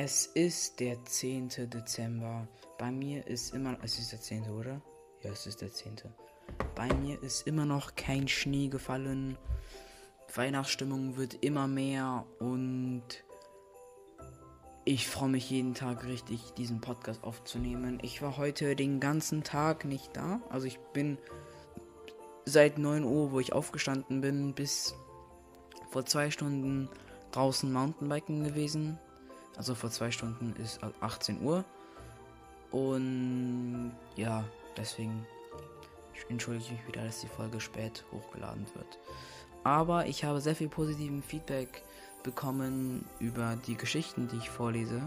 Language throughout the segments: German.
Es ist der 10. Dezember. Bei mir ist immer. Es ist der 10. oder? Ja, es ist der 10. Bei mir ist immer noch kein Schnee gefallen. Weihnachtsstimmung wird immer mehr und ich freue mich jeden Tag richtig, diesen Podcast aufzunehmen. Ich war heute den ganzen Tag nicht da. Also ich bin seit 9 Uhr, wo ich aufgestanden bin, bis vor zwei Stunden draußen Mountainbiken gewesen. Also vor zwei Stunden ist 18 Uhr. Und ja, deswegen entschuldige ich mich wieder, dass die Folge spät hochgeladen wird. Aber ich habe sehr viel positiven Feedback bekommen über die Geschichten, die ich vorlese.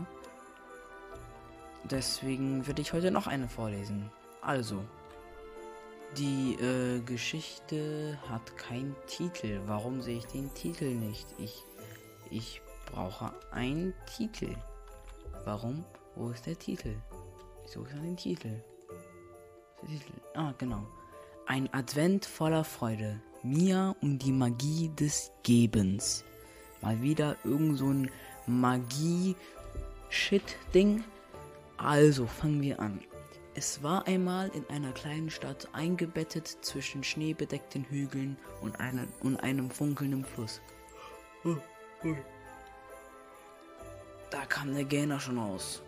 Deswegen werde ich heute noch eine vorlesen. Also, die äh, Geschichte hat keinen Titel. Warum sehe ich den Titel nicht? Ich, ich brauche einen Titel. Warum? Wo ist der Titel? Ich suche den Titel. Der Titel. Ah, genau. Ein Advent voller Freude. Mia und die Magie des Gebens. Mal wieder irgend so ein Magie-Shit-Ding. Also fangen wir an. Es war einmal in einer kleinen Stadt eingebettet zwischen schneebedeckten Hügeln und, einer, und einem funkelnden Fluss. Da kam der Gähner schon aus.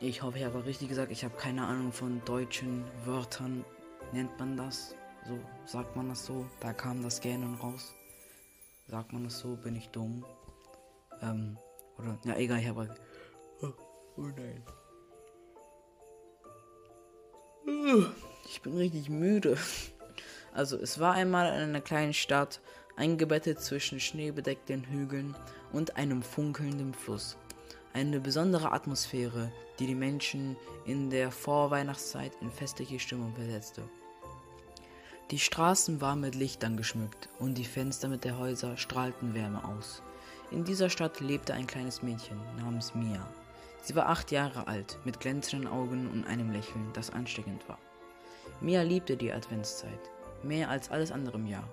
Ich hoffe, ich habe richtig gesagt, ich habe keine Ahnung von deutschen Wörtern. Nennt man das? So, sagt man das so? Da kam das Gähnen raus. Sagt man das so? Bin ich dumm? Ähm, oder, ja, egal, ich habe. Oh, oh nein. Ich bin richtig müde. Also, es war einmal in einer kleinen Stadt, eingebettet zwischen schneebedeckten Hügeln und einem funkelnden Fluss. Eine besondere Atmosphäre, die die Menschen in der Vorweihnachtszeit in festliche Stimmung versetzte. Die Straßen waren mit Lichtern geschmückt und die Fenster mit der Häuser strahlten Wärme aus. In dieser Stadt lebte ein kleines Mädchen namens Mia. Sie war acht Jahre alt, mit glänzenden Augen und einem Lächeln, das ansteckend war. Mia liebte die Adventszeit, mehr als alles andere im Jahr.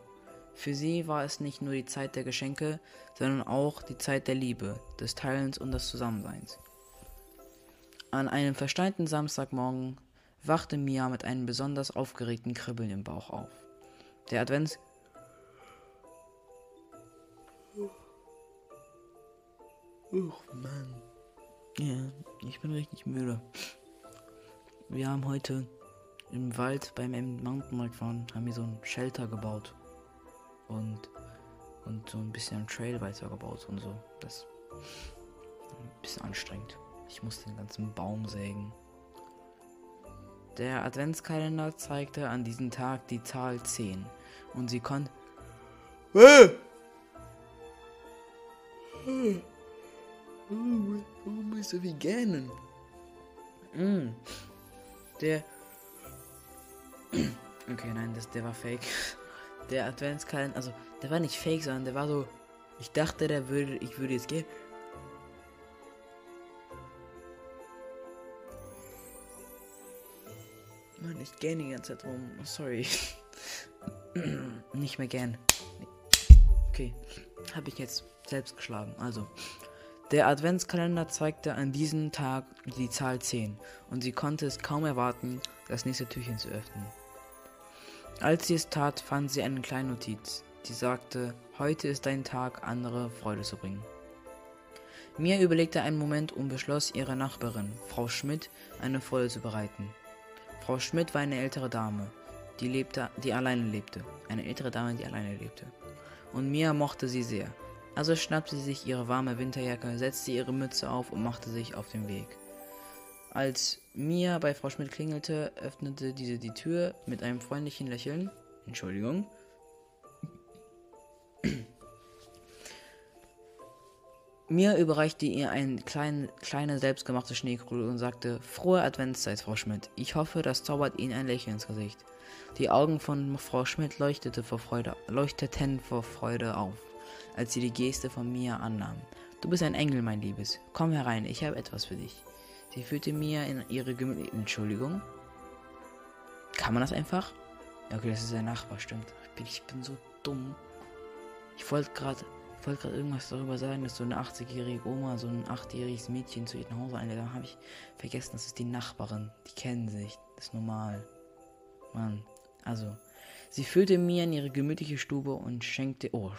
Für sie war es nicht nur die Zeit der Geschenke, sondern auch die Zeit der Liebe, des Teilens und des Zusammenseins. An einem versteinten Samstagmorgen wachte Mia mit einem besonders aufgeregten Kribbeln im Bauch auf. Der Advents Uch, Mann. Ja, ich bin richtig müde. Wir haben heute im Wald beim Mountainbike fahren, haben wir so ein Shelter gebaut. Und, und so ein bisschen Trail weitergebaut und so. Das ist ein bisschen anstrengend. Ich muss den ganzen Baum sägen. Der Adventskalender zeigte an diesem Tag die Zahl 10 und sie konnte. Warum bist du wie gähnen? Mm. Der. Okay, nein, das, der war fake. Der Adventskalender, also der war nicht fake, sondern der war so. Ich dachte, der würde, ich würde jetzt gehen. Mann, ich gähne die ganze Zeit rum. Sorry. nicht mehr gern. Okay, habe ich jetzt selbst geschlagen. Also, der Adventskalender zeigte an diesem Tag die Zahl 10 und sie konnte es kaum erwarten, das nächste Türchen zu öffnen. Als sie es tat, fand sie eine kleine Notiz, die sagte, heute ist dein Tag, andere Freude zu bringen. Mia überlegte einen Moment und beschloss, ihrer Nachbarin, Frau Schmidt, eine Freude zu bereiten. Frau Schmidt war eine ältere Dame, die, lebte, die alleine lebte. Eine ältere Dame, die alleine lebte. Und Mia mochte sie sehr. Also schnappte sie sich ihre warme Winterjacke, setzte ihre Mütze auf und machte sich auf den Weg. Als Mia bei Frau Schmidt klingelte, öffnete diese die Tür mit einem freundlichen Lächeln. Entschuldigung. Mia überreichte ihr eine klein, kleine selbstgemachte Schneekugel und sagte: Frohe Adventszeit, Frau Schmidt. Ich hoffe, das zaubert Ihnen ein Lächeln ins Gesicht. Die Augen von Frau Schmidt leuchtete vor Freude, leuchteten vor Freude auf als sie die Geste von Mia annahm. Du bist ein Engel, mein Liebes. Komm herein, ich habe etwas für dich. Sie führte Mia in ihre gemütliche. Entschuldigung? Kann man das einfach? Ja, okay, das ist der Nachbar, stimmt. Ich bin, so dumm. Ich wollte gerade wollte gerade irgendwas darüber sagen, dass so eine 80-jährige Oma so ein 8-jähriges Mädchen zu ihr nach Hause einlädt. Da habe ich vergessen, das ist die Nachbarin. Die kennen sich. Das ist normal. Mann. Also, sie führte mir in ihre gemütliche Stube und schenkte. Oh,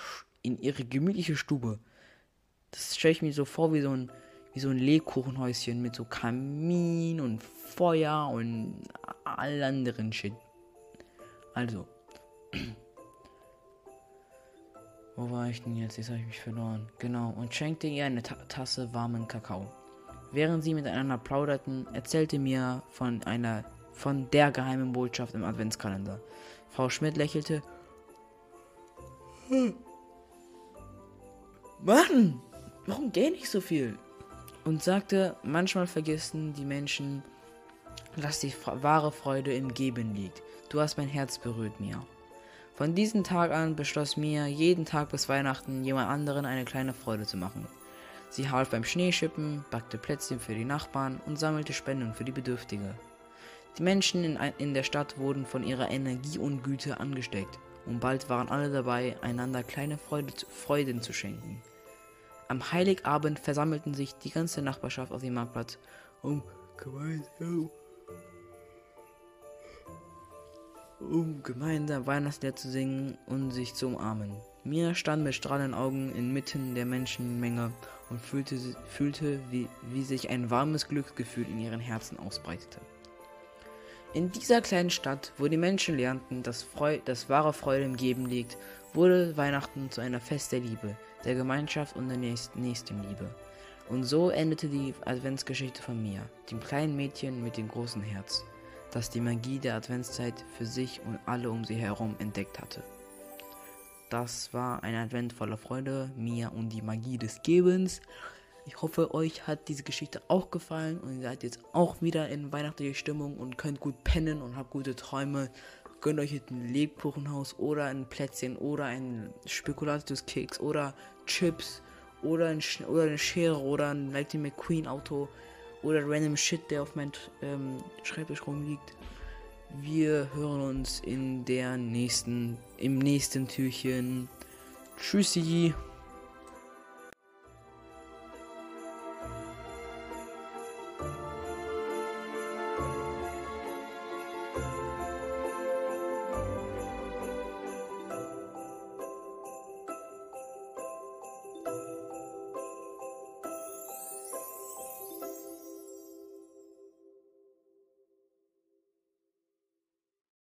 in ihre gemütliche Stube. Das stelle ich mir so vor wie so ein, wie so ein Lebkuchenhäuschen mit so Kamin und Feuer und all anderen Shit. Also. Wo war ich denn jetzt? Jetzt habe ich mich verloren. Genau. Und schenkte ihr eine Ta Tasse warmen Kakao. Während sie miteinander plauderten, erzählte mir von einer von der geheimen Botschaft im Adventskalender. Frau Schmidt lächelte. Hm. Mann, warum gähne ich so viel? Und sagte, manchmal vergessen die Menschen, dass die wahre Freude im Geben liegt. Du hast mein Herz berührt, Mia. Von diesem Tag an beschloss Mia, jeden Tag bis Weihnachten jemand anderen eine kleine Freude zu machen. Sie half beim Schneeschippen, backte Plätzchen für die Nachbarn und sammelte Spenden für die Bedürftige. Die Menschen in, der Stadt wurden von ihrer Energie und Güte angesteckt und bald waren alle dabei, einander kleine Freude, Freuden zu schenken. Am Heiligabend versammelten sich die ganze Nachbarschaft auf dem Marktplatz, um gemeinsam um gemeinsam Weihnachtslieder zu singen und sich zu umarmen. Mia stand mit strahlenden Augen inmitten der Menschenmenge und fühlte, fühlte wie, wie sich ein warmes Glücksgefühl in ihren Herzen ausbreitete. In dieser kleinen Stadt, wo die Menschen lernten, dass, Freu dass wahre Freude im Geben liegt, wurde Weihnachten zu einer Fest der Liebe, der Gemeinschaft und der Nächstenliebe. Und so endete die Adventsgeschichte von Mia, dem kleinen Mädchen mit dem großen Herz das die Magie der Adventszeit für sich und alle um sie herum entdeckt hatte. Das war ein Advent voller Freude, mir und die Magie des Gebens. Ich hoffe, euch hat diese Geschichte auch gefallen und ihr seid jetzt auch wieder in weihnachtlicher Stimmung und könnt gut pennen und habt gute Träume. Gönnt euch ein Lebkuchenhaus oder ein Plätzchen oder ein Spekulatiuskeks oder Chips oder, ein, oder eine Schere oder ein Lightning McQueen Auto oder random Shit, der auf meinem ähm, Schreibtisch rumliegt. Wir hören uns in der nächsten, im nächsten Türchen. Tschüssi.